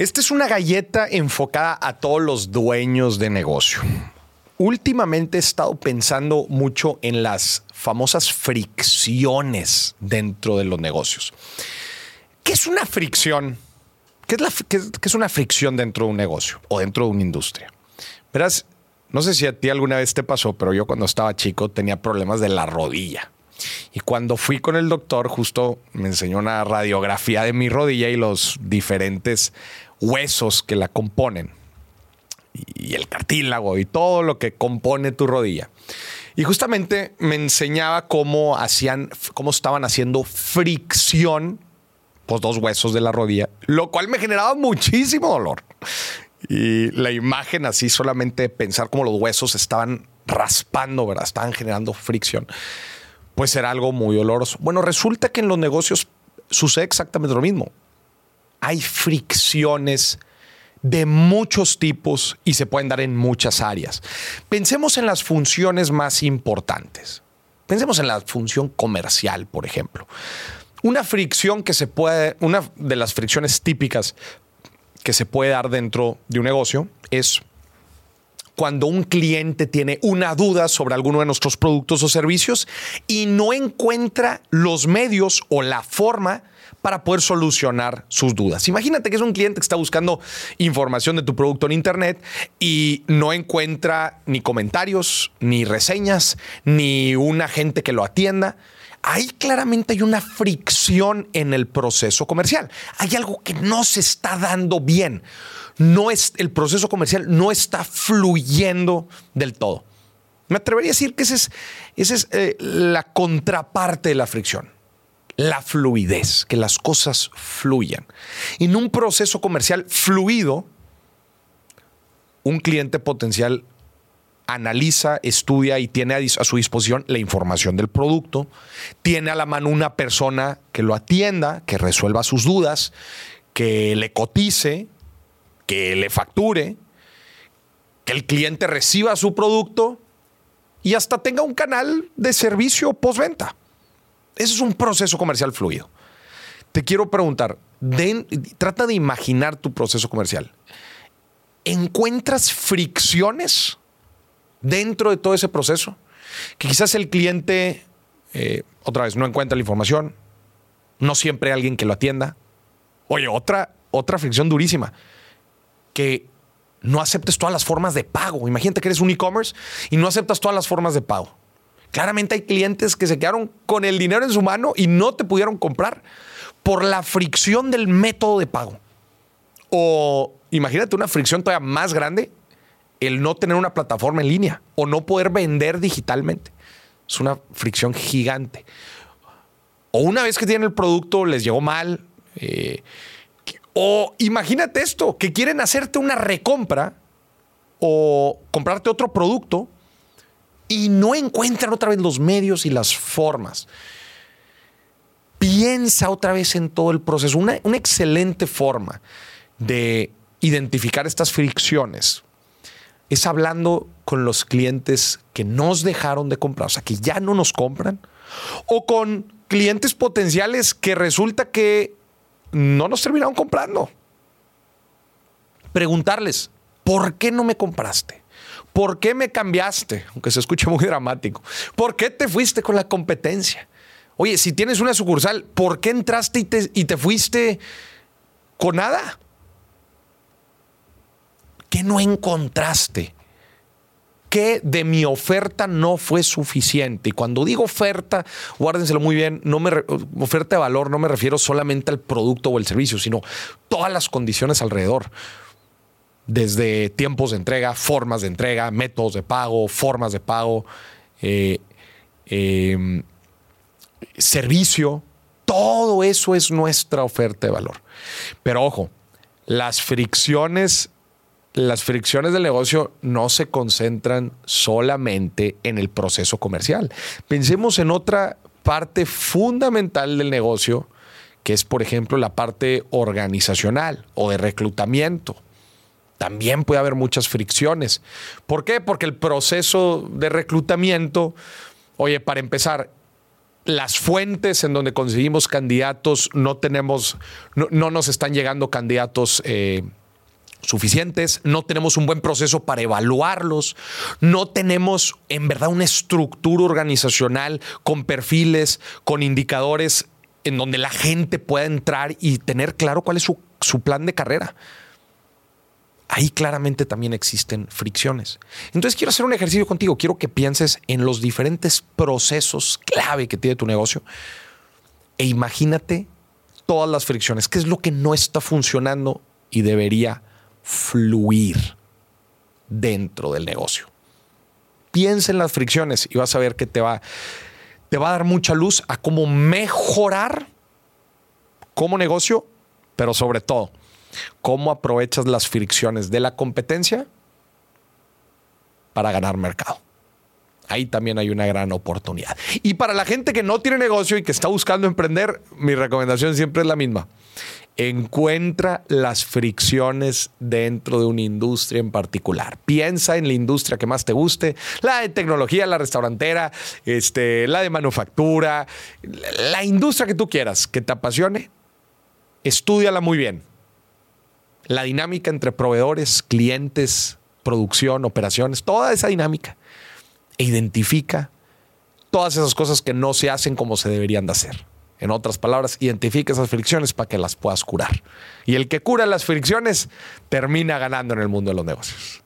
Esta es una galleta enfocada a todos los dueños de negocio. Últimamente he estado pensando mucho en las famosas fricciones dentro de los negocios. ¿Qué es una fricción? ¿Qué es, una fricción dentro de un negocio o dentro de una industria? Verás, no sé si a ti alguna vez te pasó, pero yo cuando estaba chico tenía problemas de la rodilla. Y cuando fui con el doctor, justo me enseñó una radiografía de mi rodilla y los diferentes huesos que la componen. Y el cartílago y todo lo que compone tu rodilla. Y justamente me enseñaba cómo hacían, cómo estaban haciendo fricción, pues dos huesos de la rodilla, lo cual me generaba muchísimo dolor. Y la imagen así, solamente pensar cómo los huesos estaban raspando, ¿verdad? Estaban generando fricción pues será algo muy oloroso. Bueno, resulta que en los negocios sucede exactamente lo mismo. Hay fricciones de muchos tipos y se pueden dar en muchas áreas. Pensemos en las funciones más importantes. Pensemos en la función comercial, por ejemplo. Una fricción que se puede, una de las fricciones típicas que se puede dar dentro de un negocio es cuando un cliente tiene una duda sobre alguno de nuestros productos o servicios y no encuentra los medios o la forma para poder solucionar sus dudas. Imagínate que es un cliente que está buscando información de tu producto en Internet y no encuentra ni comentarios, ni reseñas, ni un agente que lo atienda. Ahí claramente hay una fricción en el proceso comercial. Hay algo que no se está dando bien no es, el proceso comercial no está fluyendo del todo. Me atrevería a decir que esa es, es eh, la contraparte de la fricción, la fluidez, que las cosas fluyan. En un proceso comercial fluido, un cliente potencial analiza, estudia y tiene a, su disposición la información del producto, tiene a la mano una persona que lo atienda, que resuelva sus dudas, que le cotice, que le facture, que el cliente reciba su producto y hasta tenga un canal de servicio postventa. Ese es un proceso comercial fluido. Te quiero preguntar, trata de imaginar tu proceso comercial. ¿Encuentras fricciones dentro de todo ese proceso? Que quizás el cliente, eh, otra vez, no encuentra la información, no siempre hay alguien que lo atienda. Oye, otra, otra fricción durísima que no aceptes todas las formas de pago. Imagínate que eres un e-commerce y no aceptas todas las formas de pago. Claramente hay clientes que se quedaron con el dinero en su mano y no te pudieron comprar por la fricción del método de pago. O imagínate una fricción todavía más grande, el no tener una plataforma en línea o no poder vender digitalmente. Es una fricción gigante. O una vez que tienen el producto, les llegó mal. Eh, o imagínate esto, que quieren hacerte una recompra o comprarte otro producto y no encuentran otra vez los medios y las formas. Piensa otra vez en todo el proceso. Una, excelente forma de identificar estas fricciones es hablando con los clientes que nos dejaron de comprar, o sea, que ya no nos compran, o con clientes potenciales que resulta que no nos terminaron comprando. Preguntarles, ¿por qué no me compraste? ¿Por qué me cambiaste? Aunque se escuche muy dramático. ¿Por qué te fuiste con la competencia? Oye, si tienes una sucursal, ¿por qué entraste y te, fuiste con nada? ¿Qué no encontraste? que de mi oferta no fue suficiente. Y cuando digo oferta, guárdenselo muy bien, no me oferta de valor no me refiero solamente al producto o el servicio, sino todas las condiciones alrededor. Desde tiempos de entrega, formas de entrega, métodos de pago, formas de pago, eh, em, servicio, todo eso es nuestra oferta de valor. Pero ojo, las fricciones las fricciones del negocio no se concentran solamente en el proceso comercial. Pensemos en otra parte fundamental del negocio, que es, por ejemplo, la parte organizacional o de reclutamiento. También puede haber muchas fricciones. ¿Por qué? Porque el proceso de reclutamiento, oye, para empezar, las fuentes en donde conseguimos candidatos no tenemos, no, no nos están llegando candidatos eh, suficientes, no tenemos un buen proceso para evaluarlos, no tenemos en verdad una estructura organizacional con perfiles, con indicadores en donde la gente pueda entrar y tener claro cuál es su plan de carrera ahí claramente también existen fricciones. Entonces quiero hacer un ejercicio contigo, quiero que pienses en los diferentes procesos clave que tiene tu negocio e imagínate todas las fricciones, qué es lo que no está funcionando y debería fluir dentro del negocio. Piensa en las fricciones y vas a ver que te va, te va a dar mucha luz a cómo mejorar como negocio, pero sobre todo cómo aprovechas las fricciones de la competencia para ganar mercado. Ahí también hay una gran oportunidad. Y para la gente que no tiene negocio y que está buscando emprender, mi recomendación siempre es la misma. Encuentra las fricciones dentro de una industria en particular. Piensa en la industria que más te guste, la de tecnología, la restaurantera, este, la de manufactura, la industria que tú quieras, que te apasione. Estúdiala muy bien la dinámica entre proveedores, clientes, producción, operaciones, toda esa dinámica. E identifica todas esas cosas que no se hacen como se deberían de hacer. En otras palabras, identifica esas fricciones para que las puedas curar. Y el que cura las fricciones termina ganando en el mundo de los negocios.